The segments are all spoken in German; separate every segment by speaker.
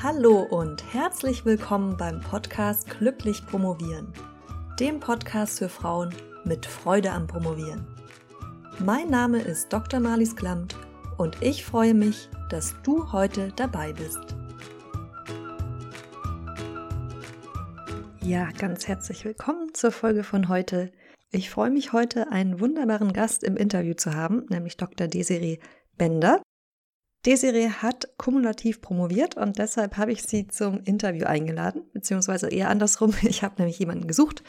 Speaker 1: Hallo und herzlich willkommen beim Podcast Glücklich Promovieren, dem Podcast für Frauen mit Freude am Promovieren. Mein Name ist Dr. Marlies Klamt und ich freue mich, dass du heute dabei bist. Ja, ganz herzlich willkommen zur Folge von heute. Ich freue mich heute, einen wunderbaren Gast im Interview zu haben, nämlich Dr. Desiree Bender. Desiree hat kumulativ promoviert und deshalb habe ich sie zum Interview eingeladen, beziehungsweise eher andersrum. Ich habe nämlich jemanden gesucht,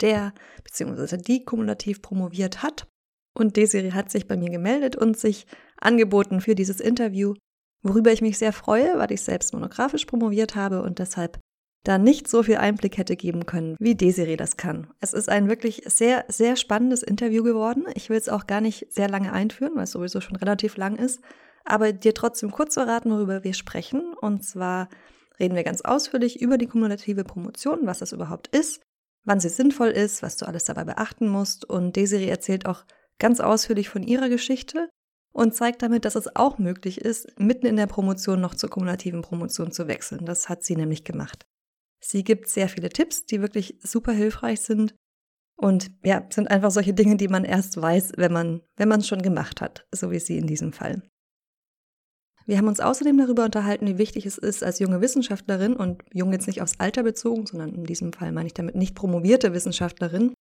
Speaker 1: der beziehungsweise die kumulativ promoviert hat. Und Desiree hat sich bei mir gemeldet und sich angeboten für dieses Interview, worüber ich mich sehr freue, weil ich selbst monografisch promoviert habe und deshalb da nicht so viel Einblick hätte geben können, wie Desiree das kann. Es ist ein wirklich sehr, sehr spannendes Interview geworden. Ich will es auch gar nicht sehr lange einführen, weil es sowieso schon relativ lang ist aber dir trotzdem kurz verraten, worüber wir sprechen. Und zwar reden wir ganz ausführlich über die kumulative Promotion, was das überhaupt ist, wann sie sinnvoll ist, was du alles dabei beachten musst. Und Desiree erzählt auch ganz ausführlich von ihrer Geschichte und zeigt damit, dass es auch möglich ist, mitten in der Promotion noch zur kumulativen Promotion zu wechseln. Das hat sie nämlich gemacht. Sie gibt sehr viele Tipps, die wirklich super hilfreich sind. Und ja, sind einfach solche Dinge, die man erst weiß, wenn man, wenn man es schon gemacht hat, so wie sie in diesem Fall. Wir haben uns außerdem darüber unterhalten, wie wichtig es ist, als junge Wissenschaftlerin und jung jetzt nicht aufs Alter bezogen, sondern in diesem Fall meine ich damit nicht promovierte Wissenschaftlerin,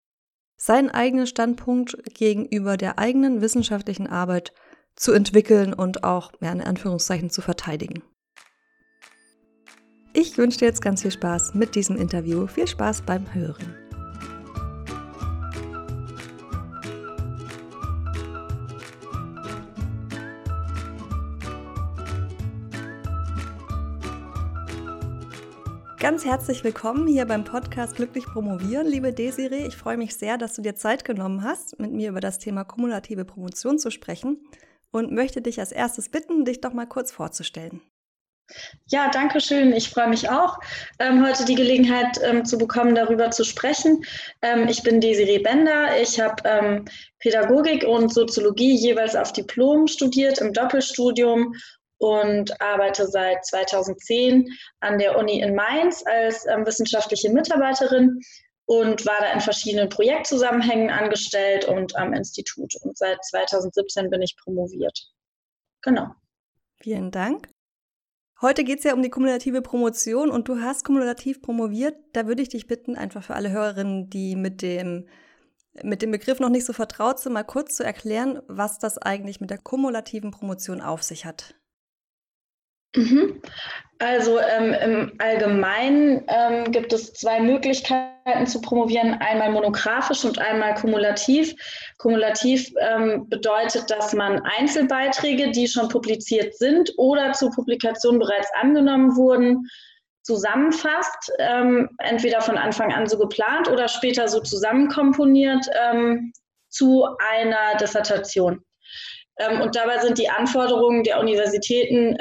Speaker 1: seinen eigenen Standpunkt gegenüber der eigenen wissenschaftlichen Arbeit zu entwickeln und auch, ja, in Anführungszeichen, zu verteidigen. Ich wünsche dir jetzt ganz viel Spaß mit diesem Interview. Viel Spaß beim Hören. Ganz herzlich willkommen hier beim Podcast Glücklich Promovieren, liebe Desiree. Ich freue mich sehr, dass du dir Zeit genommen hast, mit mir über das Thema kumulative Promotion zu sprechen und möchte dich als erstes bitten, dich doch mal kurz vorzustellen.
Speaker 2: Ja, danke schön. Ich freue mich auch, ähm, heute die Gelegenheit ähm, zu bekommen, darüber zu sprechen. Ähm, ich bin Desiree Bender. Ich habe ähm, Pädagogik und Soziologie jeweils auf Diplom studiert im Doppelstudium und arbeite seit 2010 an der Uni in Mainz als ähm, wissenschaftliche Mitarbeiterin und war da in verschiedenen Projektzusammenhängen angestellt und am Institut. Und seit 2017 bin ich promoviert. Genau.
Speaker 1: Vielen Dank. Heute geht es ja um die kumulative Promotion und du hast kumulativ promoviert. Da würde ich dich bitten, einfach für alle Hörerinnen, die mit dem, mit dem Begriff noch nicht so vertraut sind, mal kurz zu erklären, was das eigentlich mit der kumulativen Promotion auf sich hat.
Speaker 2: Mhm. Also ähm, im Allgemeinen ähm, gibt es zwei Möglichkeiten zu promovieren, einmal monografisch und einmal kumulativ. Kumulativ ähm, bedeutet, dass man Einzelbeiträge, die schon publiziert sind oder zur Publikation bereits angenommen wurden, zusammenfasst, ähm, entweder von Anfang an so geplant oder später so zusammenkomponiert ähm, zu einer Dissertation. Ähm, und dabei sind die Anforderungen der Universitäten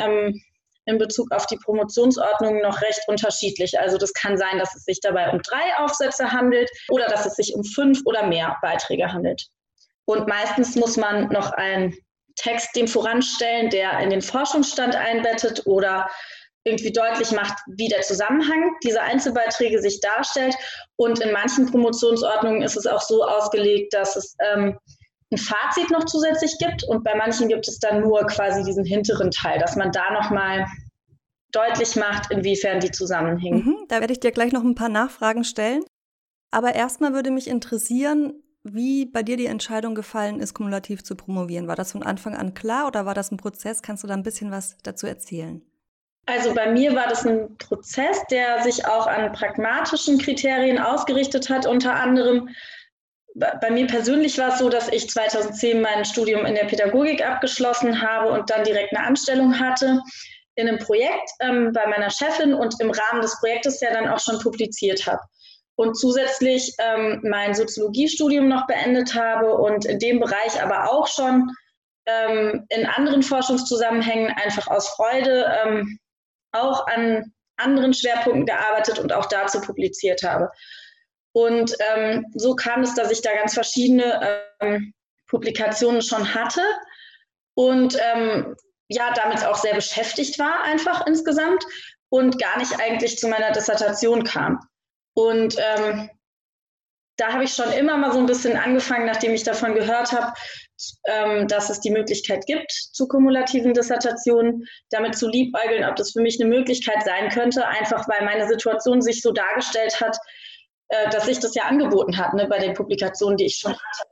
Speaker 2: in Bezug auf die Promotionsordnung noch recht unterschiedlich. Also das kann sein, dass es sich dabei um drei Aufsätze handelt oder dass es sich um fünf oder mehr Beiträge handelt. Und meistens muss man noch einen Text dem voranstellen, der in den Forschungsstand einbettet oder irgendwie deutlich macht, wie der Zusammenhang dieser Einzelbeiträge sich darstellt. Und in manchen Promotionsordnungen ist es auch so ausgelegt, dass es ähm, ein Fazit noch zusätzlich gibt und bei manchen gibt es dann nur quasi diesen hinteren Teil, dass man da nochmal deutlich macht, inwiefern die zusammenhängen.
Speaker 1: Mhm, da werde ich dir gleich noch ein paar Nachfragen stellen. Aber erstmal würde mich interessieren, wie bei dir die Entscheidung gefallen ist, kumulativ zu promovieren. War das von Anfang an klar oder war das ein Prozess? Kannst du da ein bisschen was dazu erzählen?
Speaker 2: Also bei mir war das ein Prozess, der sich auch an pragmatischen Kriterien ausgerichtet hat, unter anderem bei mir persönlich war es so, dass ich 2010 mein Studium in der Pädagogik abgeschlossen habe und dann direkt eine Anstellung hatte in einem Projekt ähm, bei meiner Chefin und im Rahmen des Projektes ja dann auch schon publiziert habe. Und zusätzlich ähm, mein Soziologiestudium noch beendet habe und in dem Bereich aber auch schon ähm, in anderen Forschungszusammenhängen einfach aus Freude ähm, auch an anderen Schwerpunkten gearbeitet und auch dazu publiziert habe. Und ähm, so kam es, dass ich da ganz verschiedene ähm, Publikationen schon hatte und ähm, ja, damit auch sehr beschäftigt war, einfach insgesamt. und gar nicht eigentlich zu meiner Dissertation kam. Und ähm, da habe ich schon immer mal so ein bisschen angefangen, nachdem ich davon gehört habe, ähm, dass es die Möglichkeit gibt zu kumulativen Dissertationen, damit zu liebäugeln, ob das für mich eine Möglichkeit sein könnte, einfach weil meine Situation sich so dargestellt hat, äh, dass sich das ja angeboten hat ne, bei den Publikationen, die ich schon hatte.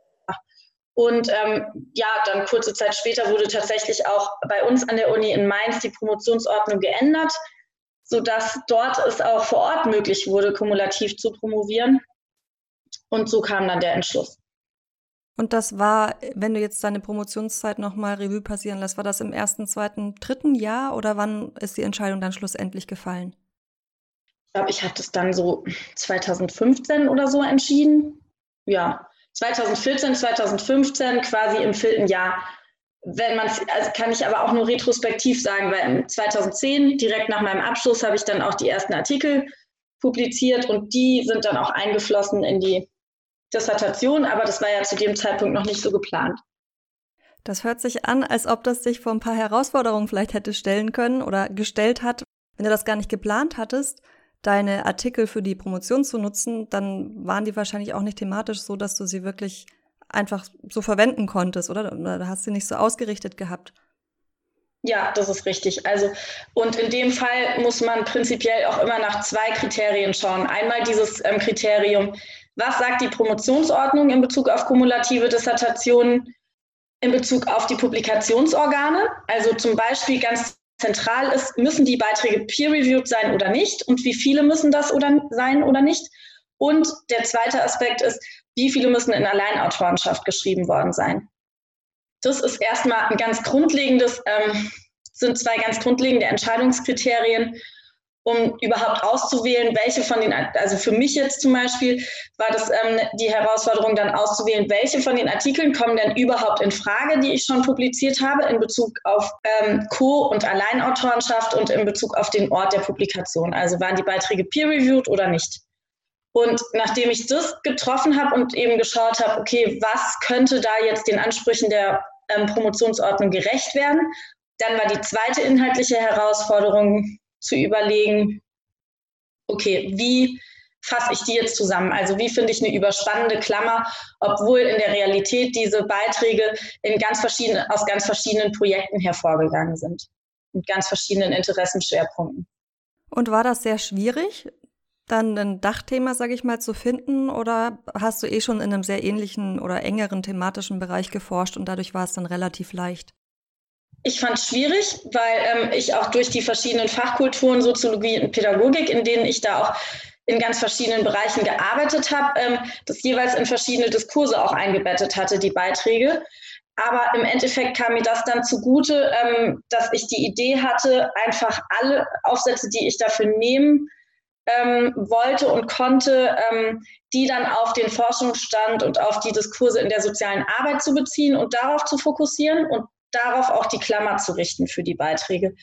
Speaker 2: Und ähm, ja, dann kurze Zeit später wurde tatsächlich auch bei uns an der Uni in Mainz die Promotionsordnung geändert, sodass dort es auch vor Ort möglich wurde, kumulativ zu promovieren. Und so kam dann der Entschluss.
Speaker 1: Und das war, wenn du jetzt deine Promotionszeit nochmal Revue passieren lässt, war das im ersten, zweiten, dritten Jahr oder wann ist die Entscheidung dann schlussendlich gefallen?
Speaker 2: Ich glaube, ich hatte es dann so 2015 oder so entschieden. Ja, 2014, 2015 quasi im vierten Jahr. Wenn man, also kann ich aber auch nur retrospektiv sagen, weil 2010, direkt nach meinem Abschluss, habe ich dann auch die ersten Artikel publiziert und die sind dann auch eingeflossen in die Dissertation, aber das war ja zu dem Zeitpunkt noch nicht so geplant.
Speaker 1: Das hört sich an, als ob das sich vor ein paar Herausforderungen vielleicht hätte stellen können oder gestellt hat. Wenn du das gar nicht geplant hattest, deine Artikel für die Promotion zu nutzen, dann waren die wahrscheinlich auch nicht thematisch so, dass du sie wirklich einfach so verwenden konntest, oder? Da hast du nicht so ausgerichtet gehabt.
Speaker 2: Ja, das ist richtig. Also, und in dem Fall muss man prinzipiell auch immer nach zwei Kriterien schauen. Einmal dieses ähm, Kriterium, was sagt die Promotionsordnung in Bezug auf kumulative Dissertationen, in Bezug auf die Publikationsorgane? Also zum Beispiel ganz zentral ist, müssen die Beiträge peer-reviewed sein oder nicht und wie viele müssen das oder sein oder nicht? Und der zweite Aspekt ist, wie viele müssen in Alleinautorenschaft geschrieben worden sein? Das ist erstmal ein ganz grundlegendes, ähm, sind zwei ganz grundlegende Entscheidungskriterien, um überhaupt auszuwählen, welche von den, also für mich jetzt zum Beispiel war das ähm, die Herausforderung dann auszuwählen, welche von den Artikeln kommen denn überhaupt in Frage, die ich schon publiziert habe, in Bezug auf ähm, Co- und Alleinautorenschaft und in Bezug auf den Ort der Publikation. Also waren die Beiträge peer-reviewed oder nicht? Und nachdem ich das getroffen habe und eben geschaut habe, okay, was könnte da jetzt den Ansprüchen der ähm, Promotionsordnung gerecht werden, dann war die zweite inhaltliche Herausforderung zu überlegen, okay, wie fasse ich die jetzt zusammen? Also wie finde ich eine überspannende Klammer, obwohl in der Realität diese Beiträge in ganz verschiedenen, aus ganz verschiedenen Projekten hervorgegangen sind, mit ganz verschiedenen Interessenschwerpunkten.
Speaker 1: Und war das sehr schwierig, dann ein Dachthema, sage ich mal, zu finden? Oder hast du eh schon in einem sehr ähnlichen oder engeren thematischen Bereich geforscht und dadurch war es dann relativ leicht?
Speaker 2: Ich fand es schwierig, weil ähm, ich auch durch die verschiedenen Fachkulturen, Soziologie und Pädagogik, in denen ich da auch in ganz verschiedenen Bereichen gearbeitet habe, ähm, das jeweils in verschiedene Diskurse auch eingebettet hatte, die Beiträge. Aber im Endeffekt kam mir das dann zugute, ähm, dass ich die Idee hatte, einfach alle Aufsätze, die ich dafür nehmen ähm, wollte und konnte, ähm, die dann auf den Forschungsstand und auf die Diskurse in der sozialen Arbeit zu beziehen und darauf zu fokussieren und darauf auch die Klammer zu richten für die Beiträge.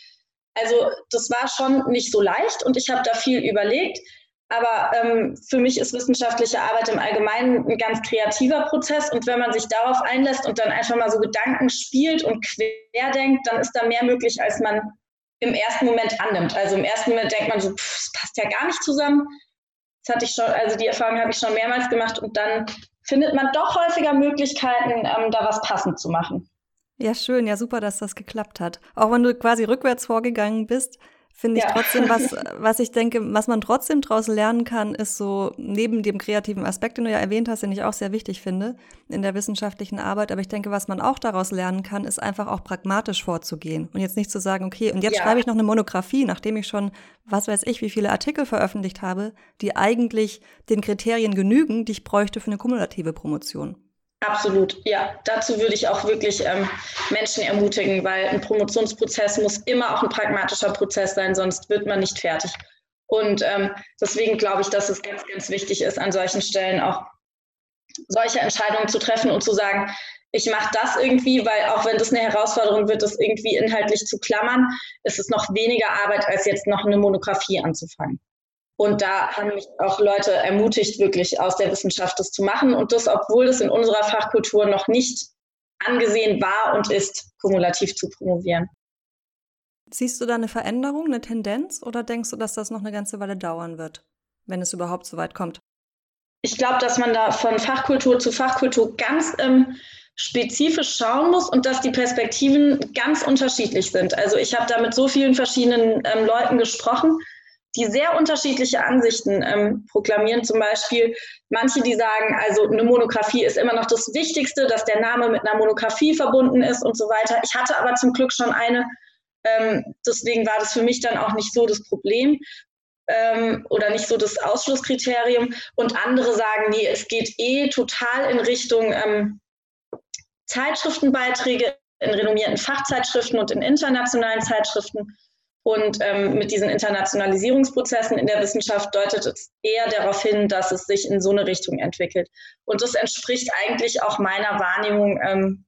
Speaker 2: Also das war schon nicht so leicht und ich habe da viel überlegt. Aber ähm, für mich ist wissenschaftliche Arbeit im Allgemeinen ein ganz kreativer Prozess. Und wenn man sich darauf einlässt und dann einfach mal so Gedanken spielt und querdenkt, dann ist da mehr möglich, als man im ersten Moment annimmt. Also im ersten Moment denkt man so, es passt ja gar nicht zusammen. Das hatte ich schon, also die Erfahrung habe ich schon mehrmals gemacht und dann findet man doch häufiger Möglichkeiten, ähm, da was passend zu machen.
Speaker 1: Ja, schön, ja, super, dass das geklappt hat. Auch wenn du quasi rückwärts vorgegangen bist, finde ich ja. trotzdem, was, was ich denke, was man trotzdem daraus lernen kann, ist so neben dem kreativen Aspekt, den du ja erwähnt hast, den ich auch sehr wichtig finde in der wissenschaftlichen Arbeit. Aber ich denke, was man auch daraus lernen kann, ist einfach auch pragmatisch vorzugehen und jetzt nicht zu sagen, okay, und jetzt ja. schreibe ich noch eine Monographie, nachdem ich schon, was weiß ich, wie viele Artikel veröffentlicht habe, die eigentlich den Kriterien genügen, die ich bräuchte für eine kumulative Promotion.
Speaker 2: Absolut, ja. Dazu würde ich auch wirklich ähm, Menschen ermutigen, weil ein Promotionsprozess muss immer auch ein pragmatischer Prozess sein, sonst wird man nicht fertig. Und ähm, deswegen glaube ich, dass es ganz, ganz wichtig ist, an solchen Stellen auch solche Entscheidungen zu treffen und zu sagen, ich mache das irgendwie, weil auch wenn das eine Herausforderung wird, das irgendwie inhaltlich zu klammern, ist es noch weniger Arbeit, als jetzt noch eine Monographie anzufangen. Und da haben mich auch Leute ermutigt, wirklich aus der Wissenschaft das zu machen. Und das, obwohl es in unserer Fachkultur noch nicht angesehen war und ist, kumulativ zu promovieren.
Speaker 1: Siehst du da eine Veränderung, eine Tendenz oder denkst du, dass das noch eine ganze Weile dauern wird, wenn es überhaupt so weit kommt?
Speaker 2: Ich glaube, dass man da von Fachkultur zu Fachkultur ganz ähm, spezifisch schauen muss und dass die Perspektiven ganz unterschiedlich sind. Also ich habe da mit so vielen verschiedenen ähm, Leuten gesprochen, die sehr unterschiedliche Ansichten ähm, proklamieren. Zum Beispiel manche, die sagen, also eine Monographie ist immer noch das Wichtigste, dass der Name mit einer Monographie verbunden ist und so weiter. Ich hatte aber zum Glück schon eine. Ähm, deswegen war das für mich dann auch nicht so das Problem ähm, oder nicht so das Ausschlusskriterium. Und andere sagen, nee, es geht eh total in Richtung ähm, Zeitschriftenbeiträge in renommierten Fachzeitschriften und in internationalen Zeitschriften. Und ähm, mit diesen Internationalisierungsprozessen in der Wissenschaft deutet es eher darauf hin, dass es sich in so eine Richtung entwickelt. Und das entspricht eigentlich auch meiner Wahrnehmung ähm,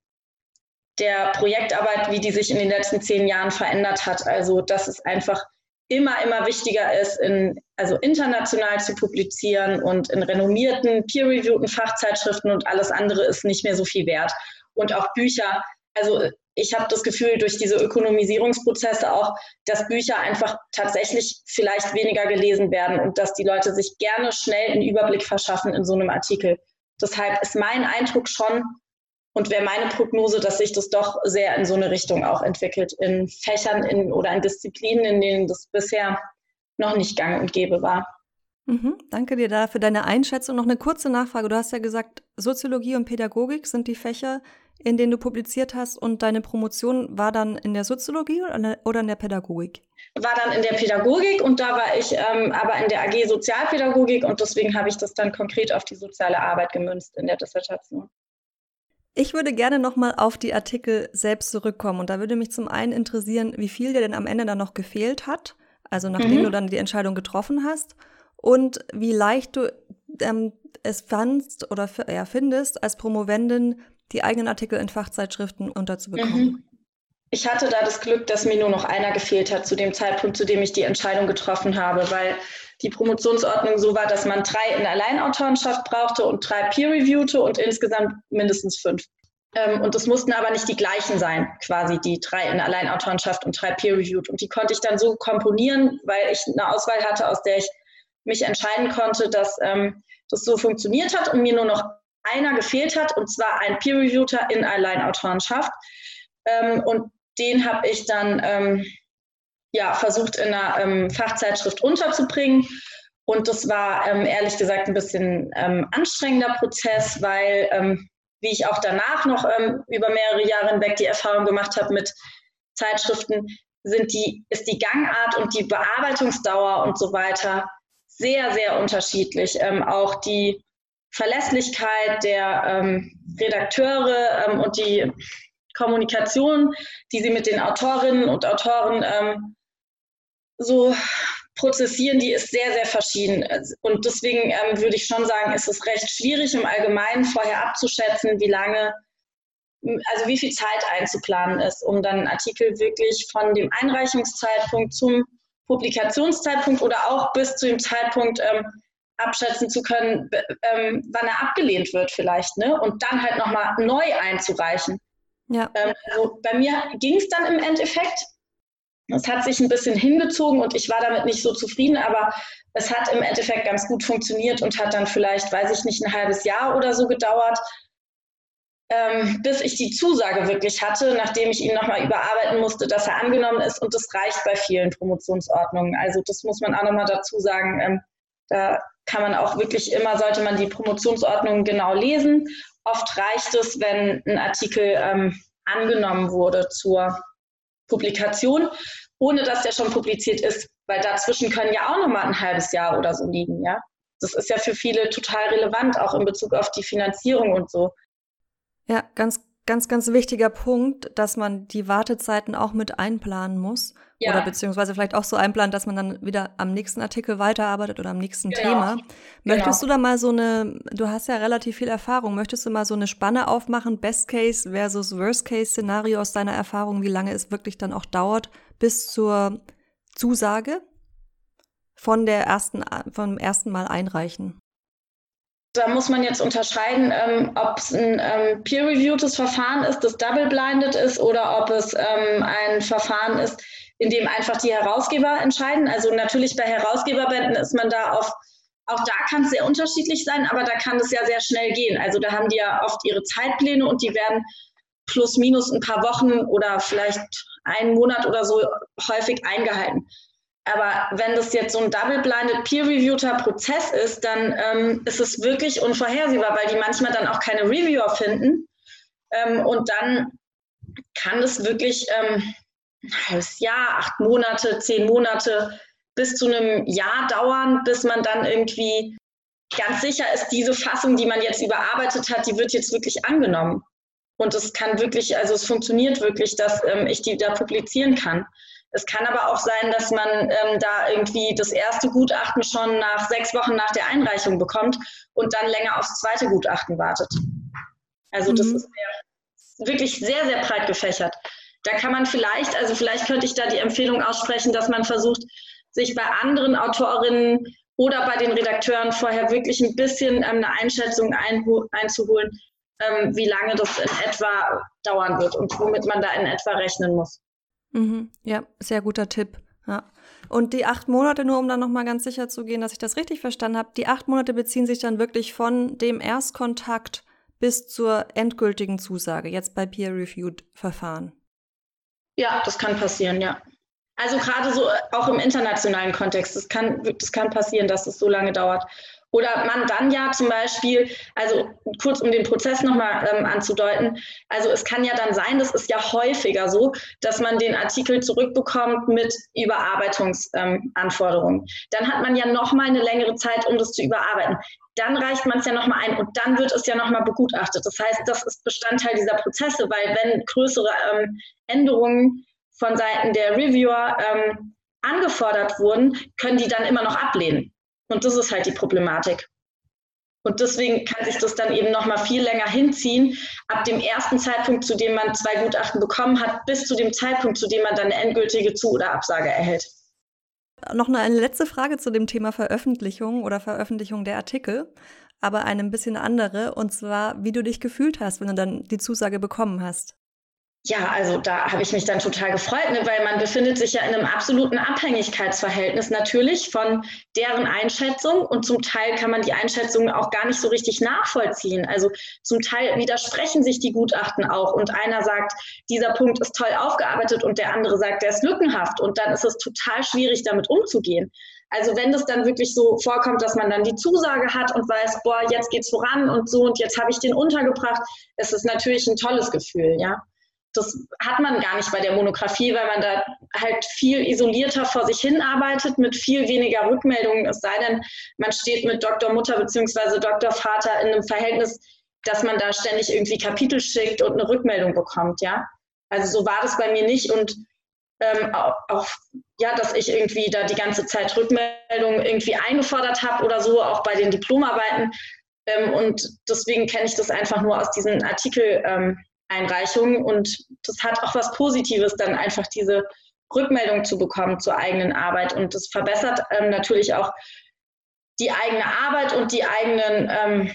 Speaker 2: der Projektarbeit, wie die sich in den letzten zehn Jahren verändert hat. Also, dass es einfach immer, immer wichtiger ist, in, also international zu publizieren und in renommierten, peer-reviewten Fachzeitschriften und alles andere ist nicht mehr so viel wert. Und auch Bücher, also ich habe das Gefühl, durch diese Ökonomisierungsprozesse auch, dass Bücher einfach tatsächlich vielleicht weniger gelesen werden und dass die Leute sich gerne schnell einen Überblick verschaffen in so einem Artikel. Deshalb ist mein Eindruck schon und wäre meine Prognose, dass sich das doch sehr in so eine Richtung auch entwickelt, in Fächern in, oder in Disziplinen, in denen das bisher noch nicht gang und gäbe war.
Speaker 1: Mhm, danke dir da für deine Einschätzung. Noch eine kurze Nachfrage. Du hast ja gesagt, Soziologie und Pädagogik sind die Fächer, in denen du publiziert hast und deine Promotion war dann in der Soziologie oder in der Pädagogik?
Speaker 2: War dann in der Pädagogik und da war ich ähm, aber in der AG Sozialpädagogik und deswegen habe ich das dann konkret auf die soziale Arbeit gemünzt in der Dissertation.
Speaker 1: Ich würde gerne nochmal auf die Artikel selbst zurückkommen und da würde mich zum einen interessieren, wie viel dir denn am Ende dann noch gefehlt hat, also nachdem mhm. du dann die Entscheidung getroffen hast und wie leicht du ähm, es fandst oder ja, findest, als Promovendin die eigenen Artikel in Fachzeitschriften unterzubekommen. Mhm.
Speaker 2: Ich hatte da das Glück, dass mir nur noch einer gefehlt hat zu dem Zeitpunkt, zu dem ich die Entscheidung getroffen habe, weil die Promotionsordnung so war, dass man drei in Alleinautorenschaft brauchte und drei Peer-Reviewte und insgesamt mindestens fünf. Ähm, und das mussten aber nicht die gleichen sein, quasi die drei in Alleinautorenschaft und drei Peer-Reviewed. Und die konnte ich dann so komponieren, weil ich eine Auswahl hatte, aus der ich mich entscheiden konnte, dass ähm, das so funktioniert hat und mir nur noch einer gefehlt hat, und zwar ein Peer-Reviewer in Alleinautorenschaft. Ähm, und den habe ich dann ähm, ja, versucht in einer ähm, Fachzeitschrift unterzubringen. Und das war ähm, ehrlich gesagt ein bisschen ähm, anstrengender Prozess, weil, ähm, wie ich auch danach noch über mehrere Jahre hinweg die Erfahrung gemacht habe mit Zeitschriften, sind die, ist die Gangart und die Bearbeitungsdauer und so weiter sehr, sehr unterschiedlich. Auch die Verlässlichkeit der Redakteure und die Kommunikation, die sie mit den Autorinnen und Autoren ähm, so prozessieren, die ist sehr, sehr verschieden. Und deswegen ähm, würde ich schon sagen, ist es recht schwierig im Allgemeinen vorher abzuschätzen, wie lange, also wie viel Zeit einzuplanen ist, um dann einen Artikel wirklich von dem Einreichungszeitpunkt zum Publikationszeitpunkt oder auch bis zu dem Zeitpunkt ähm, abschätzen zu können, ähm, wann er abgelehnt wird vielleicht, ne? Und dann halt nochmal neu einzureichen. Ja. Ähm, also bei mir ging es dann im Endeffekt. Es hat sich ein bisschen hingezogen und ich war damit nicht so zufrieden, aber es hat im Endeffekt ganz gut funktioniert und hat dann vielleicht, weiß ich nicht, ein halbes Jahr oder so gedauert, ähm, bis ich die Zusage wirklich hatte, nachdem ich ihn nochmal überarbeiten musste, dass er angenommen ist. Und das reicht bei vielen Promotionsordnungen. Also das muss man auch nochmal dazu sagen. Ähm, da kann man auch wirklich immer, sollte man die Promotionsordnungen genau lesen. Oft reicht es, wenn ein Artikel ähm, angenommen wurde zur Publikation, ohne dass der schon publiziert ist, weil dazwischen können ja auch nochmal ein halbes Jahr oder so liegen, ja. Das ist ja für viele total relevant, auch in Bezug auf die Finanzierung und so.
Speaker 1: Ja, ganz, ganz, ganz wichtiger Punkt, dass man die Wartezeiten auch mit einplanen muss. Ja. Oder beziehungsweise vielleicht auch so einplant, dass man dann wieder am nächsten Artikel weiterarbeitet oder am nächsten genau. Thema. Möchtest genau. du da mal so eine, du hast ja relativ viel Erfahrung, möchtest du mal so eine Spanne aufmachen, Best Case versus Worst Case Szenario aus deiner Erfahrung, wie lange es wirklich dann auch dauert bis zur Zusage von der ersten, vom ersten Mal einreichen?
Speaker 2: Da muss man jetzt unterscheiden, ähm, ob es ein ähm, peer-reviewtes Verfahren ist, das double-blinded ist, oder ob es ähm, ein Verfahren ist, in dem einfach die Herausgeber entscheiden. Also natürlich bei Herausgeberbänden ist man da auf, auch da kann es sehr unterschiedlich sein, aber da kann es ja sehr schnell gehen. Also da haben die ja oft ihre Zeitpläne und die werden plus minus ein paar Wochen oder vielleicht einen Monat oder so häufig eingehalten. Aber wenn das jetzt so ein double-blinded, peer-reviewter Prozess ist, dann ähm, ist es wirklich unvorhersehbar, weil die manchmal dann auch keine Reviewer finden. Ähm, und dann kann es wirklich ähm, ein halbes Jahr, acht Monate, zehn Monate bis zu einem Jahr dauern, bis man dann irgendwie ganz sicher ist, diese Fassung, die man jetzt überarbeitet hat, die wird jetzt wirklich angenommen. Und es kann wirklich, also es funktioniert wirklich, dass ähm, ich die da publizieren kann. Es kann aber auch sein, dass man ähm, da irgendwie das erste Gutachten schon nach sechs Wochen nach der Einreichung bekommt und dann länger aufs zweite Gutachten wartet. Also mhm. das ist sehr, wirklich sehr, sehr breit gefächert. Da kann man vielleicht, also vielleicht könnte ich da die Empfehlung aussprechen, dass man versucht, sich bei anderen Autorinnen oder bei den Redakteuren vorher wirklich ein bisschen ähm, eine Einschätzung einzuholen, ähm, wie lange das in etwa dauern wird und womit man da in etwa rechnen muss.
Speaker 1: Mhm. Ja, sehr guter Tipp. Ja. Und die acht Monate, nur um dann nochmal ganz sicher zu gehen, dass ich das richtig verstanden habe, die acht Monate beziehen sich dann wirklich von dem Erstkontakt bis zur endgültigen Zusage, jetzt bei Peer-Reviewed Verfahren.
Speaker 2: Ja, das kann passieren, ja. Also gerade so auch im internationalen Kontext, das kann, das kann passieren, dass es so lange dauert. Oder man dann ja zum Beispiel, also kurz um den Prozess nochmal ähm, anzudeuten, also es kann ja dann sein, das ist ja häufiger so, dass man den Artikel zurückbekommt mit Überarbeitungsanforderungen. Ähm, dann hat man ja nochmal eine längere Zeit, um das zu überarbeiten. Dann reicht man es ja nochmal ein und dann wird es ja nochmal begutachtet. Das heißt, das ist Bestandteil dieser Prozesse, weil wenn größere ähm, Änderungen von Seiten der Reviewer ähm, angefordert wurden, können die dann immer noch ablehnen. Und das ist halt die Problematik. Und deswegen kann sich das dann eben noch mal viel länger hinziehen, ab dem ersten Zeitpunkt, zu dem man zwei Gutachten bekommen hat, bis zu dem Zeitpunkt, zu dem man dann eine endgültige Zu- oder Absage erhält.
Speaker 1: Noch eine letzte Frage zu dem Thema Veröffentlichung oder Veröffentlichung der Artikel, aber eine ein bisschen andere, und zwar, wie du dich gefühlt hast, wenn du dann die Zusage bekommen hast
Speaker 2: ja, also da habe ich mich dann total gefreut, ne, weil man befindet sich ja in einem absoluten Abhängigkeitsverhältnis natürlich von deren Einschätzung und zum Teil kann man die Einschätzung auch gar nicht so richtig nachvollziehen. Also zum Teil widersprechen sich die Gutachten auch und einer sagt, dieser Punkt ist toll aufgearbeitet und der andere sagt, der ist lückenhaft und dann ist es total schwierig, damit umzugehen. Also wenn das dann wirklich so vorkommt, dass man dann die Zusage hat und weiß, boah, jetzt geht's voran und so und jetzt habe ich den untergebracht, ist es natürlich ein tolles Gefühl, ja das hat man gar nicht bei der Monographie, weil man da halt viel isolierter vor sich hin arbeitet, mit viel weniger Rückmeldungen, es sei denn, man steht mit Dr. Mutter bzw. Dr. Vater in einem Verhältnis, dass man da ständig irgendwie Kapitel schickt und eine Rückmeldung bekommt, ja. Also so war das bei mir nicht und ähm, auch, ja, dass ich irgendwie da die ganze Zeit Rückmeldungen irgendwie eingefordert habe oder so, auch bei den Diplomarbeiten. Ähm, und deswegen kenne ich das einfach nur aus diesen Artikel. Ähm, Einreichung. Und das hat auch was Positives, dann einfach diese Rückmeldung zu bekommen zur eigenen Arbeit. Und das verbessert ähm, natürlich auch die eigene Arbeit und die eigenen ähm,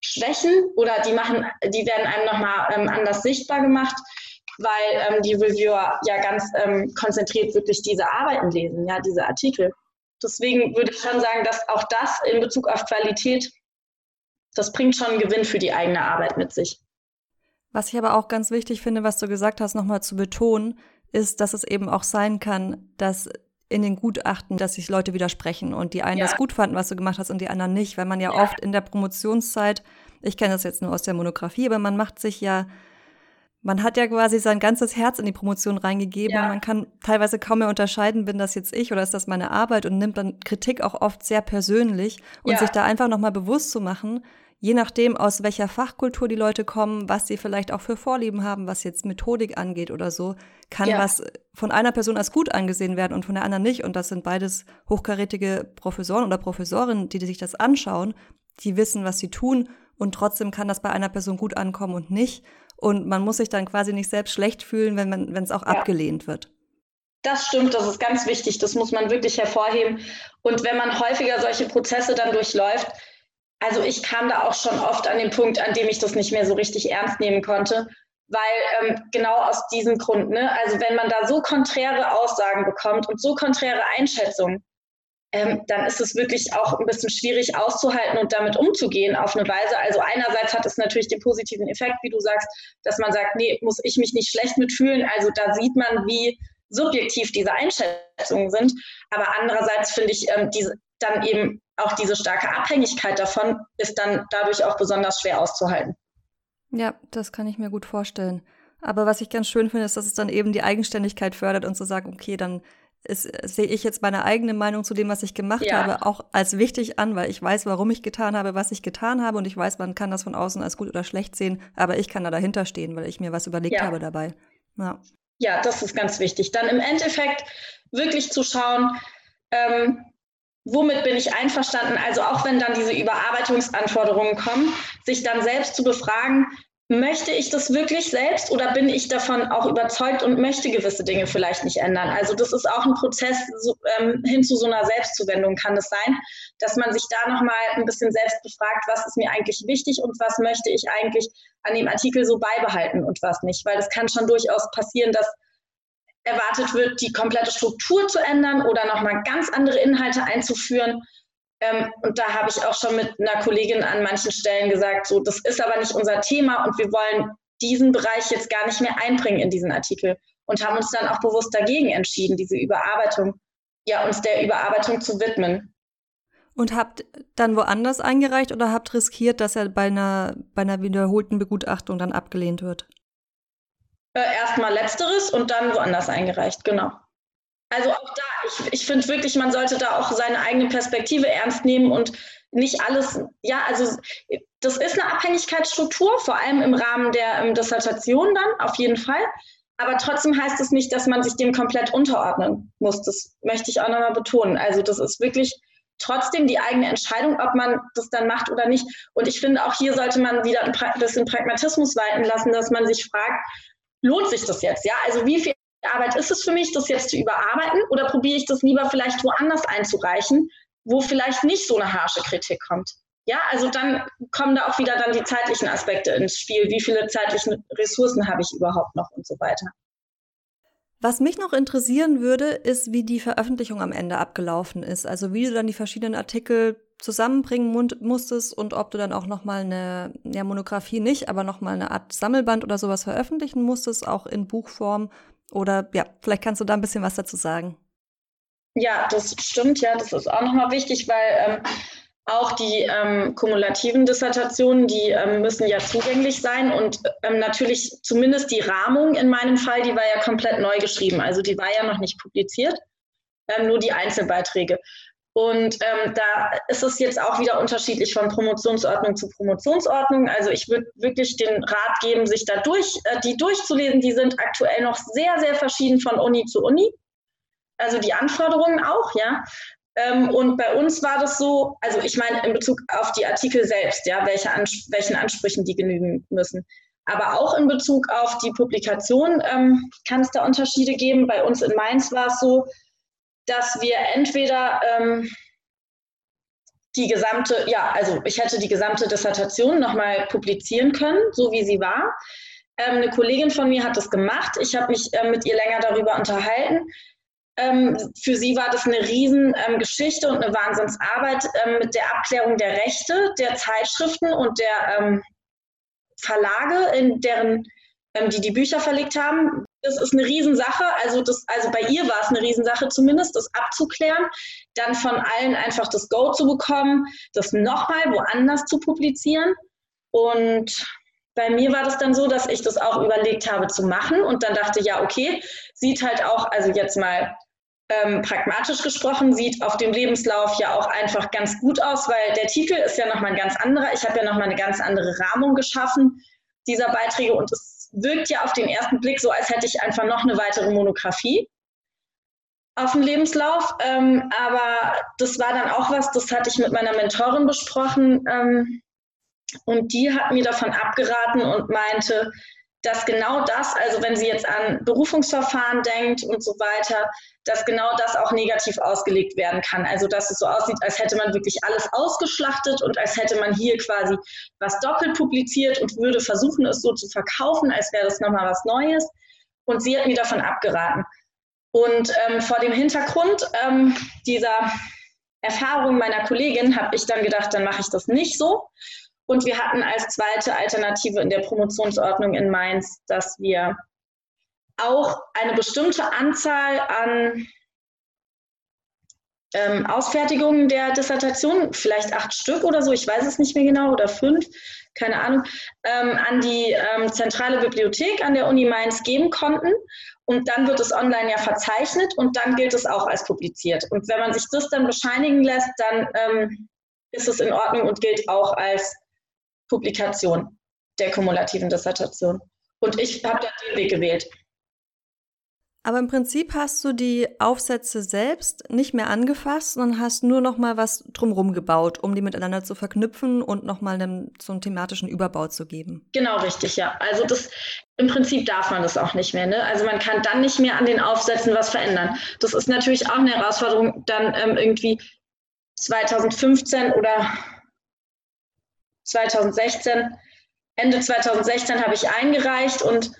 Speaker 2: Schwächen oder die machen, die werden einem nochmal ähm, anders sichtbar gemacht, weil ähm, die Reviewer ja ganz ähm, konzentriert wirklich diese Arbeiten lesen, ja, diese Artikel. Deswegen würde ich schon sagen, dass auch das in Bezug auf Qualität, das bringt schon einen Gewinn für die eigene Arbeit mit sich.
Speaker 1: Was ich aber auch ganz wichtig finde, was du gesagt hast, nochmal zu betonen, ist, dass es eben auch sein kann, dass in den Gutachten, dass sich Leute widersprechen und die einen ja. das gut fanden, was du gemacht hast und die anderen nicht, weil man ja, ja. oft in der Promotionszeit, ich kenne das jetzt nur aus der Monographie, aber man macht sich ja, man hat ja quasi sein ganzes Herz in die Promotion reingegeben ja. und man kann teilweise kaum mehr unterscheiden, bin das jetzt ich oder ist das meine Arbeit und nimmt dann Kritik auch oft sehr persönlich und sich da einfach nochmal bewusst zu machen, je nachdem, aus welcher Fachkultur die Leute kommen, was sie vielleicht auch für Vorlieben haben, was jetzt Methodik angeht oder so, kann ja. was von einer Person als gut angesehen werden und von der anderen nicht. Und das sind beides hochkarätige Professoren oder Professorinnen, die sich das anschauen, die wissen, was sie tun. Und trotzdem kann das bei einer Person gut ankommen und nicht. Und man muss sich dann quasi nicht selbst schlecht fühlen, wenn man, wenn es auch ja. abgelehnt wird.
Speaker 2: Das stimmt, das ist ganz wichtig. Das muss man wirklich hervorheben. Und wenn man häufiger solche Prozesse dann durchläuft, also ich kam da auch schon oft an den Punkt, an dem ich das nicht mehr so richtig ernst nehmen konnte weil ähm, genau aus diesem Grund, ne, also wenn man da so konträre Aussagen bekommt und so konträre Einschätzungen, ähm, dann ist es wirklich auch ein bisschen schwierig auszuhalten und damit umzugehen auf eine Weise. Also einerseits hat es natürlich den positiven Effekt, wie du sagst, dass man sagt, nee, muss ich mich nicht schlecht mitfühlen. Also da sieht man, wie subjektiv diese Einschätzungen sind. Aber andererseits finde ich ähm, diese, dann eben auch diese starke Abhängigkeit davon ist dann dadurch auch besonders schwer auszuhalten.
Speaker 1: Ja, das kann ich mir gut vorstellen. Aber was ich ganz schön finde, ist, dass es dann eben die Eigenständigkeit fördert und zu sagen, okay, dann sehe ich jetzt meine eigene Meinung zu dem, was ich gemacht ja. habe, auch als wichtig an, weil ich weiß, warum ich getan habe, was ich getan habe und ich weiß, man kann das von außen als gut oder schlecht sehen, aber ich kann da dahinter stehen, weil ich mir was überlegt ja. habe dabei.
Speaker 2: Ja. ja, das ist ganz wichtig. Dann im Endeffekt wirklich zu schauen, ähm, womit bin ich einverstanden? Also auch wenn dann diese Überarbeitungsanforderungen kommen, sich dann selbst zu befragen, möchte ich das wirklich selbst oder bin ich davon auch überzeugt und möchte gewisse Dinge vielleicht nicht ändern? Also das ist auch ein Prozess so, ähm, hin zu so einer Selbstzuwendung kann es sein, dass man sich da nochmal ein bisschen selbst befragt, was ist mir eigentlich wichtig und was möchte ich eigentlich an dem Artikel so beibehalten und was nicht. Weil es kann schon durchaus passieren, dass erwartet wird, die komplette Struktur zu ändern oder nochmal ganz andere Inhalte einzuführen. Ähm, und da habe ich auch schon mit einer Kollegin an manchen Stellen gesagt, so, das ist aber nicht unser Thema und wir wollen diesen Bereich jetzt gar nicht mehr einbringen in diesen Artikel und haben uns dann auch bewusst dagegen entschieden, diese Überarbeitung, ja, uns der Überarbeitung zu widmen.
Speaker 1: Und habt dann woanders eingereicht oder habt riskiert, dass er bei einer, bei einer wiederholten Begutachtung dann abgelehnt wird?
Speaker 2: Äh, erstmal letzteres und dann woanders eingereicht, genau. Also auch da, ich, ich finde wirklich, man sollte da auch seine eigene Perspektive ernst nehmen und nicht alles, ja, also das ist eine Abhängigkeitsstruktur, vor allem im Rahmen der ähm, Dissertation dann, auf jeden Fall. Aber trotzdem heißt es nicht, dass man sich dem komplett unterordnen muss. Das möchte ich auch nochmal betonen. Also das ist wirklich trotzdem die eigene Entscheidung, ob man das dann macht oder nicht. Und ich finde, auch hier sollte man wieder ein bisschen Pragmatismus walten lassen, dass man sich fragt, lohnt sich das jetzt? Ja, also wie viel Arbeit ist es für mich, das jetzt zu überarbeiten oder probiere ich das lieber vielleicht woanders einzureichen, wo vielleicht nicht so eine harsche Kritik kommt? Ja, also dann kommen da auch wieder dann die zeitlichen Aspekte ins Spiel. Wie viele zeitliche Ressourcen habe ich überhaupt noch und so weiter.
Speaker 1: Was mich noch interessieren würde, ist, wie die Veröffentlichung am Ende abgelaufen ist. Also wie du dann die verschiedenen Artikel zusammenbringen musstest und ob du dann auch noch mal eine ja, Monographie nicht, aber noch mal eine Art Sammelband oder sowas veröffentlichen musstest, auch in Buchform. Oder ja, vielleicht kannst du da ein bisschen was dazu sagen.
Speaker 2: Ja, das stimmt. Ja, das ist auch noch mal wichtig, weil ähm, auch die ähm, kumulativen Dissertationen, die ähm, müssen ja zugänglich sein und ähm, natürlich zumindest die Rahmung in meinem Fall, die war ja komplett neu geschrieben. Also die war ja noch nicht publiziert, ähm, nur die Einzelbeiträge. Und ähm, da ist es jetzt auch wieder unterschiedlich von Promotionsordnung zu Promotionsordnung. Also ich würde wirklich den Rat geben, sich da durch, äh, die durchzulesen. Die sind aktuell noch sehr, sehr verschieden von Uni zu Uni. Also die Anforderungen auch, ja. Ähm, und bei uns war das so, also ich meine in Bezug auf die Artikel selbst, ja, welche Ans welchen Ansprüchen die genügen müssen. Aber auch in Bezug auf die Publikation ähm, kann es da Unterschiede geben. Bei uns in Mainz war es so, dass wir entweder ähm, die gesamte, ja, also ich hätte die gesamte Dissertation nochmal publizieren können, so wie sie war. Ähm, eine Kollegin von mir hat das gemacht. Ich habe mich äh, mit ihr länger darüber unterhalten. Ähm, für sie war das eine Riesengeschichte ähm, und eine Wahnsinnsarbeit ähm, mit der Abklärung der Rechte der Zeitschriften und der ähm, Verlage, in deren, ähm, die die Bücher verlegt haben, das ist eine Riesensache. Also, das, also bei ihr war es eine Riesensache zumindest, das abzuklären, dann von allen einfach das Go zu bekommen, das nochmal woanders zu publizieren. Und bei mir war das dann so, dass ich das auch überlegt habe zu machen und dann dachte, ja, okay, sieht halt auch, also jetzt mal ähm, pragmatisch gesprochen, sieht auf dem Lebenslauf ja auch einfach ganz gut aus, weil der Titel ist ja nochmal ein ganz anderer. Ich habe ja nochmal eine ganz andere Rahmung geschaffen dieser Beiträge und es wirkt ja auf den ersten Blick so, als hätte ich einfach noch eine weitere Monographie auf dem Lebenslauf. Ähm, aber das war dann auch was, das hatte ich mit meiner Mentorin besprochen. Ähm, und die hat mir davon abgeraten und meinte, dass genau das, also wenn sie jetzt an Berufungsverfahren denkt und so weiter, dass genau das auch negativ ausgelegt werden kann. Also dass es so aussieht, als hätte man wirklich alles ausgeschlachtet und als hätte man hier quasi was doppelt publiziert und würde versuchen, es so zu verkaufen, als wäre das nochmal was Neues. Und sie hat mir davon abgeraten. Und ähm, vor dem Hintergrund ähm, dieser Erfahrung meiner Kollegin habe ich dann gedacht, dann mache ich das nicht so und wir hatten als zweite Alternative in der Promotionsordnung in Mainz, dass wir auch eine bestimmte Anzahl an ähm, Ausfertigungen der Dissertation, vielleicht acht Stück oder so, ich weiß es nicht mehr genau, oder fünf, keine Ahnung, ähm, an die ähm, zentrale Bibliothek an der Uni Mainz geben konnten. Und dann wird es online ja verzeichnet und dann gilt es auch als publiziert. Und wenn man sich das dann bescheinigen lässt, dann ähm, ist es in Ordnung und gilt auch als Publikation der kumulativen Dissertation. Und ich habe da den Weg gewählt.
Speaker 1: Aber im Prinzip hast du die Aufsätze selbst nicht mehr angefasst, sondern hast nur noch mal was drumherum gebaut, um die miteinander zu verknüpfen und noch mal einen, so einen thematischen Überbau zu geben.
Speaker 2: Genau, richtig, ja. Also das im Prinzip darf man das auch nicht mehr. Ne? Also man kann dann nicht mehr an den Aufsätzen was verändern. Das ist natürlich auch eine Herausforderung, dann ähm, irgendwie 2015 oder 2016, Ende 2016 habe ich eingereicht und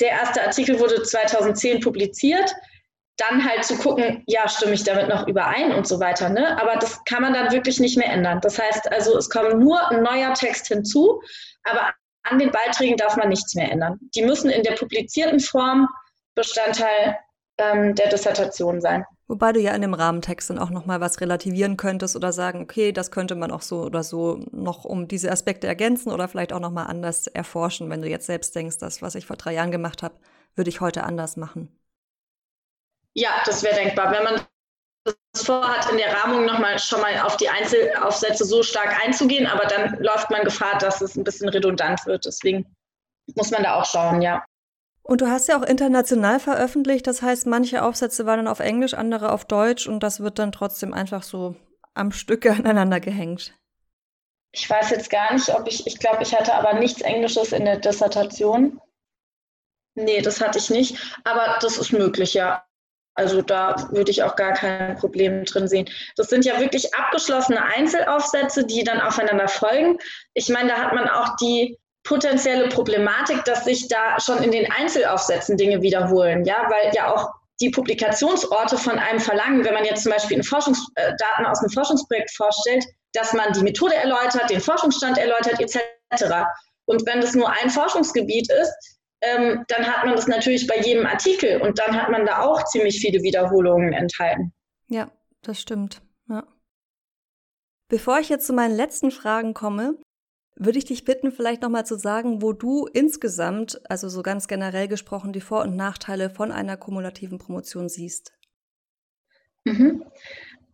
Speaker 2: der erste Artikel wurde 2010 publiziert. Dann halt zu gucken, ja, stimme ich damit noch überein und so weiter. Ne? Aber das kann man dann wirklich nicht mehr ändern. Das heißt also, es kommt nur ein neuer Text hinzu, aber an den Beiträgen darf man nichts mehr ändern. Die müssen in der publizierten Form Bestandteil ähm, der Dissertation sein.
Speaker 1: Wobei du ja in dem Rahmentext dann auch nochmal was relativieren könntest oder sagen, okay, das könnte man auch so oder so noch um diese Aspekte ergänzen oder vielleicht auch nochmal anders erforschen, wenn du jetzt selbst denkst, das, was ich vor drei Jahren gemacht habe, würde ich heute anders machen.
Speaker 2: Ja, das wäre denkbar. Wenn man das vorhat, in der Rahmung nochmal schon mal auf die Einzelaufsätze so stark einzugehen, aber dann läuft man Gefahr, dass es ein bisschen redundant wird. Deswegen muss man da auch schauen, ja.
Speaker 1: Und du hast ja auch international veröffentlicht, das heißt, manche Aufsätze waren dann auf Englisch, andere auf Deutsch und das wird dann trotzdem einfach so am Stücke aneinander gehängt.
Speaker 2: Ich weiß jetzt gar nicht, ob ich, ich glaube, ich hatte aber nichts Englisches in der Dissertation. Nee, das hatte ich nicht, aber das ist möglich, ja. Also da würde ich auch gar kein Problem drin sehen. Das sind ja wirklich abgeschlossene Einzelaufsätze, die dann aufeinander folgen. Ich meine, da hat man auch die potenzielle Problematik, dass sich da schon in den Einzelaufsätzen Dinge wiederholen, ja, weil ja auch die Publikationsorte von einem verlangen, wenn man jetzt zum Beispiel Forschungs äh, Daten aus einem Forschungsprojekt vorstellt, dass man die Methode erläutert, den Forschungsstand erläutert, etc. Und wenn das nur ein Forschungsgebiet ist, ähm, dann hat man das natürlich bei jedem Artikel und dann hat man da auch ziemlich viele Wiederholungen enthalten.
Speaker 1: Ja, das stimmt. Ja. Bevor ich jetzt zu meinen letzten Fragen komme, würde ich dich bitten, vielleicht nochmal zu sagen, wo du insgesamt, also so ganz generell gesprochen, die Vor- und Nachteile von einer kumulativen Promotion siehst.
Speaker 2: Mhm.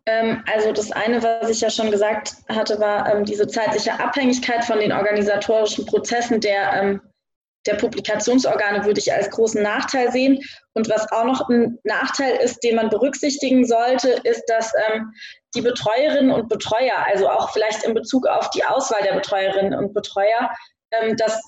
Speaker 2: Ähm, also das eine, was ich ja schon gesagt hatte, war ähm, diese zeitliche Abhängigkeit von den organisatorischen Prozessen der, ähm, der Publikationsorgane würde ich als großen Nachteil sehen. Und was auch noch ein Nachteil ist, den man berücksichtitigen sollte, ist, dass ähm, die Betreuerinnen und Betreuer, also auch vielleicht in Bezug auf die Auswahl der Betreuerinnen und Betreuer, ähm, dass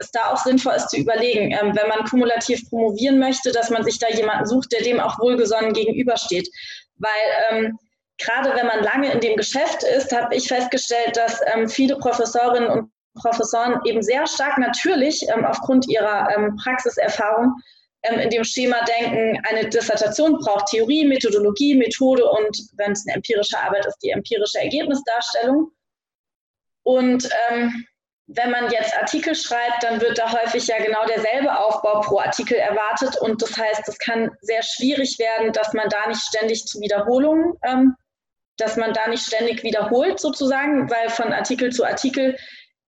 Speaker 2: es da auch sinnvoll ist zu überlegen, ähm, wenn man kumulativ promovieren möchte, dass man sich da jemanden sucht, der dem auch wohlgesonnen gegenübersteht. Weil ähm, gerade wenn man lange in dem Geschäft ist, habe ich festgestellt, dass ähm, viele Professorinnen und Professoren eben sehr stark natürlich ähm, aufgrund ihrer ähm, Praxiserfahrung ähm, in dem Schema denken, eine Dissertation braucht Theorie, Methodologie, Methode und wenn es eine empirische Arbeit ist, die empirische Ergebnisdarstellung. Und ähm, wenn man jetzt Artikel schreibt, dann wird da häufig ja genau derselbe Aufbau pro Artikel erwartet. Und das heißt, es kann sehr schwierig werden, dass man da nicht ständig zu Wiederholungen, ähm, dass man da nicht ständig wiederholt sozusagen, weil von Artikel zu Artikel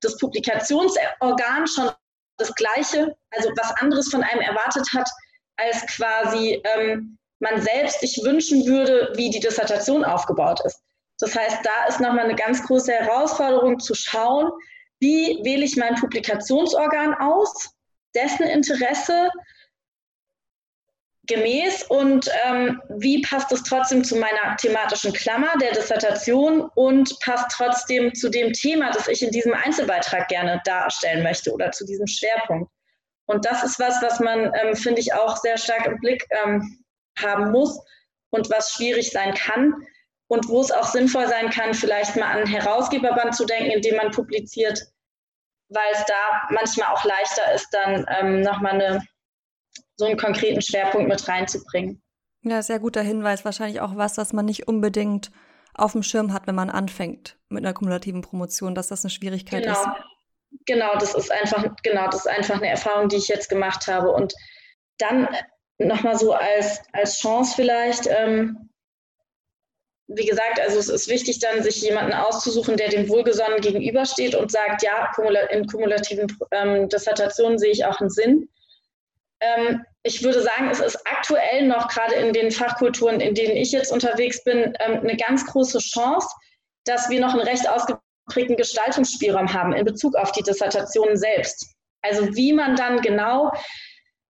Speaker 2: das Publikationsorgan schon das Gleiche, also was anderes von einem erwartet hat, als quasi ähm, man selbst sich wünschen würde, wie die Dissertation aufgebaut ist. Das heißt, da ist nochmal eine ganz große Herausforderung zu schauen, wie wähle ich mein Publikationsorgan aus, dessen Interesse gemäß und ähm, wie passt es trotzdem zu meiner thematischen Klammer der Dissertation und passt trotzdem zu dem Thema, das ich in diesem Einzelbeitrag gerne darstellen möchte oder zu diesem Schwerpunkt. Und das ist was, was man, ähm, finde ich, auch sehr stark im Blick ähm, haben muss und was schwierig sein kann und wo es auch sinnvoll sein kann, vielleicht mal an Herausgeberband zu denken, indem man publiziert, weil es da manchmal auch leichter ist, dann ähm, nochmal eine, so einen konkreten Schwerpunkt mit reinzubringen.
Speaker 1: Ja, sehr guter Hinweis. Wahrscheinlich auch was, was man nicht unbedingt auf dem Schirm hat, wenn man anfängt mit einer kumulativen Promotion, dass das eine Schwierigkeit
Speaker 2: genau.
Speaker 1: ist.
Speaker 2: Genau, das ist einfach, genau, das ist einfach eine Erfahrung, die ich jetzt gemacht habe. Und dann nochmal so als, als Chance vielleicht, ähm, wie gesagt, also es ist wichtig, dann sich jemanden auszusuchen, der dem wohlgesonnen gegenübersteht und sagt, ja, in kumulativen ähm, Dissertationen sehe ich auch einen Sinn. Ähm, ich würde sagen, es ist aktuell noch gerade in den Fachkulturen, in denen ich jetzt unterwegs bin, ähm, eine ganz große Chance, dass wir noch einen recht ausgeprägten Gestaltungsspielraum haben in Bezug auf die Dissertationen selbst. Also wie man dann genau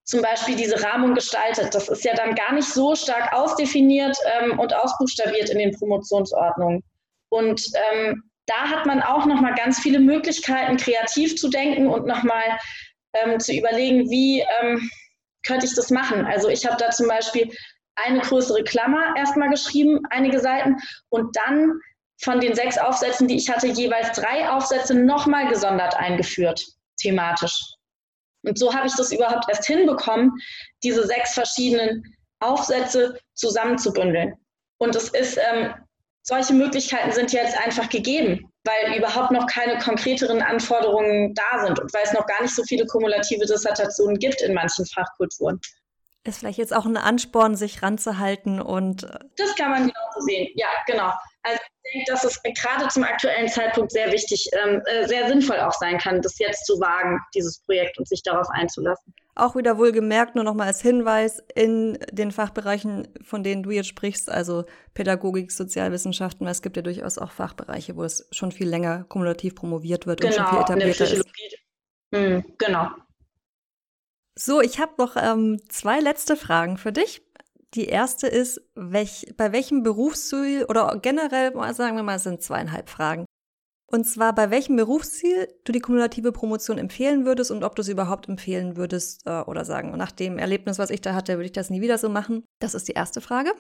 Speaker 2: zum Beispiel diese Rahmung gestaltet. Das ist ja dann gar nicht so stark ausdefiniert ähm, und ausbuchstabiert in den Promotionsordnungen. Und da hat man auch noch mal ganz viele Möglichkeiten, kreativ zu denken und noch mal ähm, zu überlegen, wie ähm, könnte ich das machen. Also ich habe da zum Beispiel eine größere Klammer erstmal geschrieben, einige Seiten, und dann von den sechs Aufsätzen, die ich hatte, jeweils drei Aufsätze nochmal gesondert eingeführt, thematisch. Und so habe ich das überhaupt erst hinbekommen, diese sechs verschiedenen Aufsätze zusammenzubündeln. Und es ist, ähm, solche Möglichkeiten sind jetzt einfach gegeben, weil überhaupt noch keine konkreteren Anforderungen da sind und weil es noch gar nicht so viele kumulative Dissertationen gibt in manchen Fachkulturen.
Speaker 1: Ist vielleicht jetzt auch ein Ansporn, sich ranzuhalten und. Äh,
Speaker 2: das kann man genauso sehen, ja, genau. Also ich denke, dass es gerade zum aktuellen Zeitpunkt sehr wichtig, ähm, äh, sehr sinnvoll auch sein kann, das jetzt zu wagen, dieses Projekt und sich darauf einzulassen.
Speaker 1: Auch wieder wohlgemerkt, nur nochmal als Hinweis, in den Fachbereichen, von denen du jetzt sprichst, also Pädagogik, Sozialwissenschaften, es gibt ja durchaus auch Fachbereiche, wo es schon viel länger kumulativ promoviert wird
Speaker 2: genau,
Speaker 1: und schon viel
Speaker 2: genau,
Speaker 1: etablierter ist.
Speaker 2: Mhm, genau.
Speaker 1: So, ich habe noch ähm, zwei letzte Fragen für dich. Die erste ist, welch, bei welchem Berufsziel oder generell, sagen wir mal, sind zweieinhalb Fragen. Und zwar, bei welchem Berufsziel du die kumulative Promotion empfehlen würdest und ob du sie überhaupt empfehlen würdest äh, oder sagen, nach dem Erlebnis, was ich da hatte, würde ich das nie wieder so machen. Das ist die erste Frage.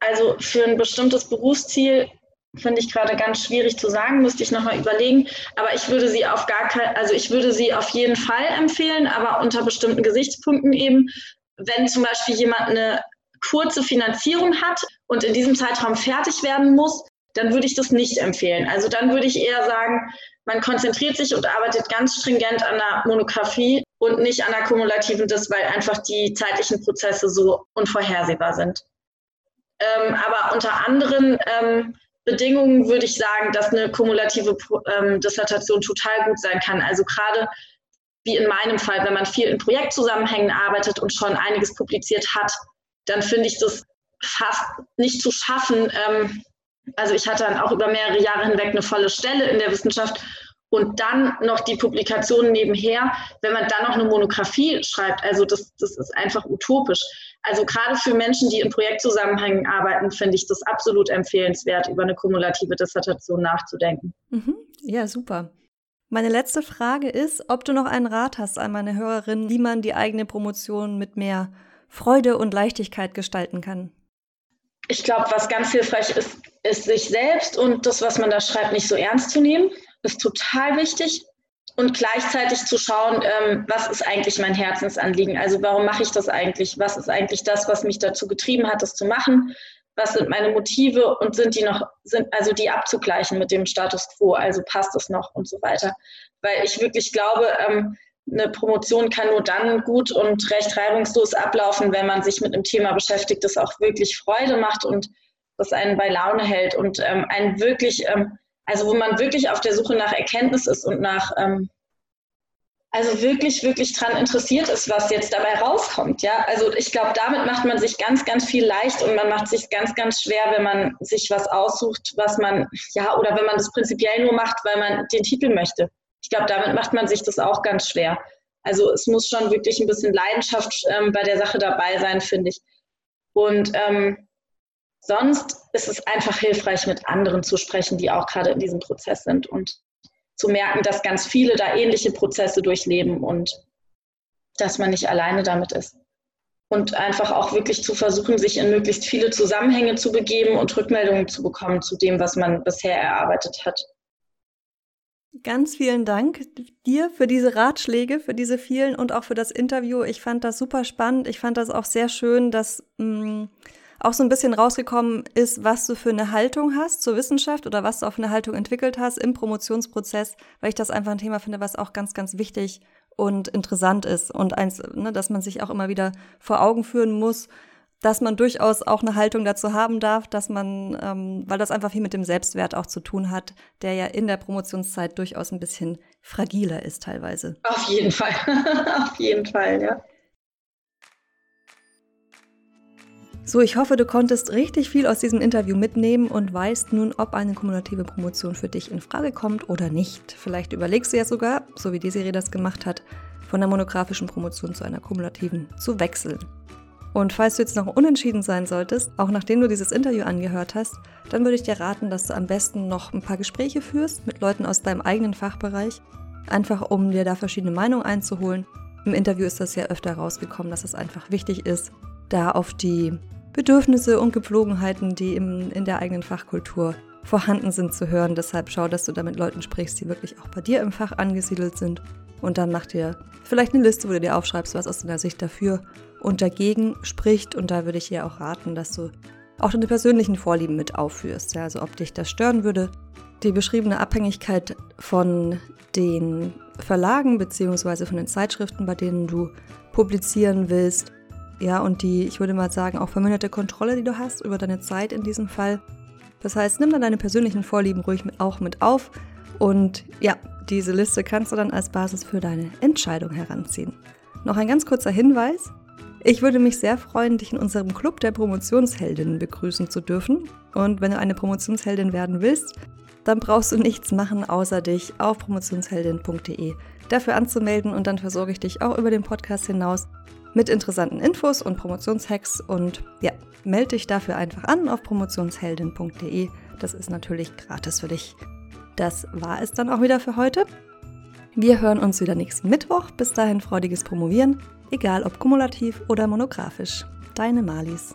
Speaker 2: Also für ein bestimmtes Berufsziel finde ich gerade ganz schwierig zu sagen, müsste ich nochmal überlegen. Aber ich würde sie auf gar kein, also ich würde sie auf jeden Fall empfehlen, aber unter bestimmten Gesichtspunkten eben. Wenn zum Beispiel jemand eine kurze Finanzierung hat und in diesem Zeitraum fertig werden muss, dann würde ich das nicht empfehlen. Also dann würde ich eher sagen, man konzentriert sich und arbeitet ganz stringent an der Monographie und nicht an der kumulativen Dis, weil einfach die zeitlichen Prozesse so unvorhersehbar sind. Ähm, aber unter anderen ähm, Bedingungen würde ich sagen, dass eine kumulative ähm, Dissertation total gut sein kann. Also gerade wie in meinem Fall, wenn man viel in Projektzusammenhängen arbeitet und schon einiges publiziert hat, dann finde ich das fast nicht zu schaffen. Ähm, also ich hatte dann auch über mehrere Jahre hinweg eine volle Stelle in der Wissenschaft und dann noch die Publikationen nebenher, wenn man dann noch eine Monographie schreibt. Also das, das ist einfach utopisch. Also gerade für Menschen, die in Projektzusammenhängen arbeiten, finde ich das absolut empfehlenswert, über eine kumulative Dissertation nachzudenken.
Speaker 1: Mhm. Ja, super. Meine letzte Frage ist, ob du noch einen Rat hast an meine Hörerin, wie man die eigene Promotion mit mehr Freude und Leichtigkeit gestalten kann.
Speaker 2: Ich glaube, was ganz hilfreich ist, ist sich selbst und das, was man da schreibt, nicht so ernst zu nehmen. Ist total wichtig und gleichzeitig zu schauen, ähm, was ist eigentlich mein Herzensanliegen? Also warum mache ich das eigentlich? Was ist eigentlich das, was mich dazu getrieben hat, das zu machen? Was sind meine Motive und sind die noch, sind also die abzugleichen mit dem Status quo? Also passt es noch und so weiter? Weil ich wirklich glaube, ähm, eine Promotion kann nur dann gut und recht reibungslos ablaufen, wenn man sich mit einem Thema beschäftigt, das auch wirklich Freude macht und das einen bei Laune hält und ähm, einen wirklich ähm, also wo man wirklich auf der Suche nach Erkenntnis ist und nach, ähm, also wirklich, wirklich dran interessiert ist, was jetzt dabei rauskommt. Ja, also ich glaube, damit macht man sich ganz, ganz viel leicht und man macht sich ganz, ganz schwer, wenn man sich was aussucht, was man, ja, oder wenn man das prinzipiell nur macht, weil man den Titel möchte. Ich glaube, damit macht man sich das auch ganz schwer. Also es muss schon wirklich ein bisschen Leidenschaft ähm, bei der Sache dabei sein, finde ich. Und ähm, sonst ist es einfach hilfreich, mit anderen zu sprechen, die auch gerade in diesem Prozess sind und zu merken, dass ganz viele da ähnliche Prozesse durchleben und dass man nicht alleine damit ist. Und einfach auch wirklich zu versuchen, sich in möglichst viele Zusammenhänge zu begeben und Rückmeldungen zu bekommen zu dem, was man bisher erarbeitet hat.
Speaker 1: Ganz vielen Dank dir für diese Ratschläge, für diese vielen und auch für das Interview. Ich fand das super spannend. Ich fand das auch sehr schön, dass mh, mm, auch so ein bisschen rausgekommen ist, was du für eine Haltung hast zur Wissenschaft oder was du auf eine Haltung entwickelt hast im Promotionsprozess, weil ich das einfach ein Thema finde, was auch ganz, ganz wichtig und interessant ist und eins, ne, dass man sich auch immer wieder vor Augen führen muss, dass man durchaus auch eine Haltung dazu haben darf, dass man, ähm, weil das einfach viel mit dem Selbstwert auch zu tun hat, der ja in der Promotionszeit durchaus ein bisschen fragiler ist teilweise.
Speaker 2: Auf jeden Fall, auf jeden Fall, ja.
Speaker 1: So, ich hoffe, du konntest richtig viel aus diesem Interview mitnehmen und weißt nun, ob eine kumulative Promotion für dich in Frage kommt oder nicht. Vielleicht überlegst du ja sogar, so wie die Serie das gemacht hat, von der monografischen Promotion zu einer kumulativen zu wechseln. Und falls du jetzt noch unentschieden sein solltest, auch nachdem du dieses Interview angehört hast, dann würde ich dir raten, dass du am besten noch ein paar Gespräche führst mit Leuten aus deinem eigenen Fachbereich, einfach um dir da verschiedene Meinungen einzuholen. Im Interview ist das ja öfter rausgekommen, dass es einfach wichtig ist, da auf die Bedürfnisse und Gepflogenheiten, die im, in der eigenen Fachkultur vorhanden sind, zu hören. Deshalb schau, dass du da mit Leuten sprichst, die wirklich auch bei dir im Fach angesiedelt sind. Und dann mach dir vielleicht eine Liste, wo du dir aufschreibst, was aus deiner Sicht dafür und dagegen spricht. Und da würde ich dir auch raten, dass du auch deine persönlichen Vorlieben mit aufführst. Ja, also ob dich das stören würde. Die beschriebene Abhängigkeit von den Verlagen bzw. von den Zeitschriften, bei denen du publizieren willst, ja, und die, ich würde mal sagen, auch verminderte Kontrolle, die du hast über deine Zeit in diesem Fall. Das heißt, nimm dann deine persönlichen Vorlieben ruhig mit, auch mit auf und ja, diese Liste kannst du dann als Basis für deine Entscheidung heranziehen. Noch ein ganz kurzer Hinweis. Ich würde mich sehr freuen, dich in unserem Club der Promotionsheldinnen begrüßen zu dürfen. Und wenn du eine Promotionsheldin werden willst, dann brauchst du nichts machen, außer dich auf promotionsheldin.de dafür anzumelden und dann versorge ich dich auch über den Podcast hinaus mit interessanten Infos und Promotionshacks und ja, melde dich dafür einfach an auf promotionsheldin.de. Das ist natürlich gratis für dich. Das war es dann auch wieder für heute. Wir hören uns wieder nächsten Mittwoch. Bis dahin freudiges Promovieren, egal ob kumulativ oder monografisch. Deine Malis.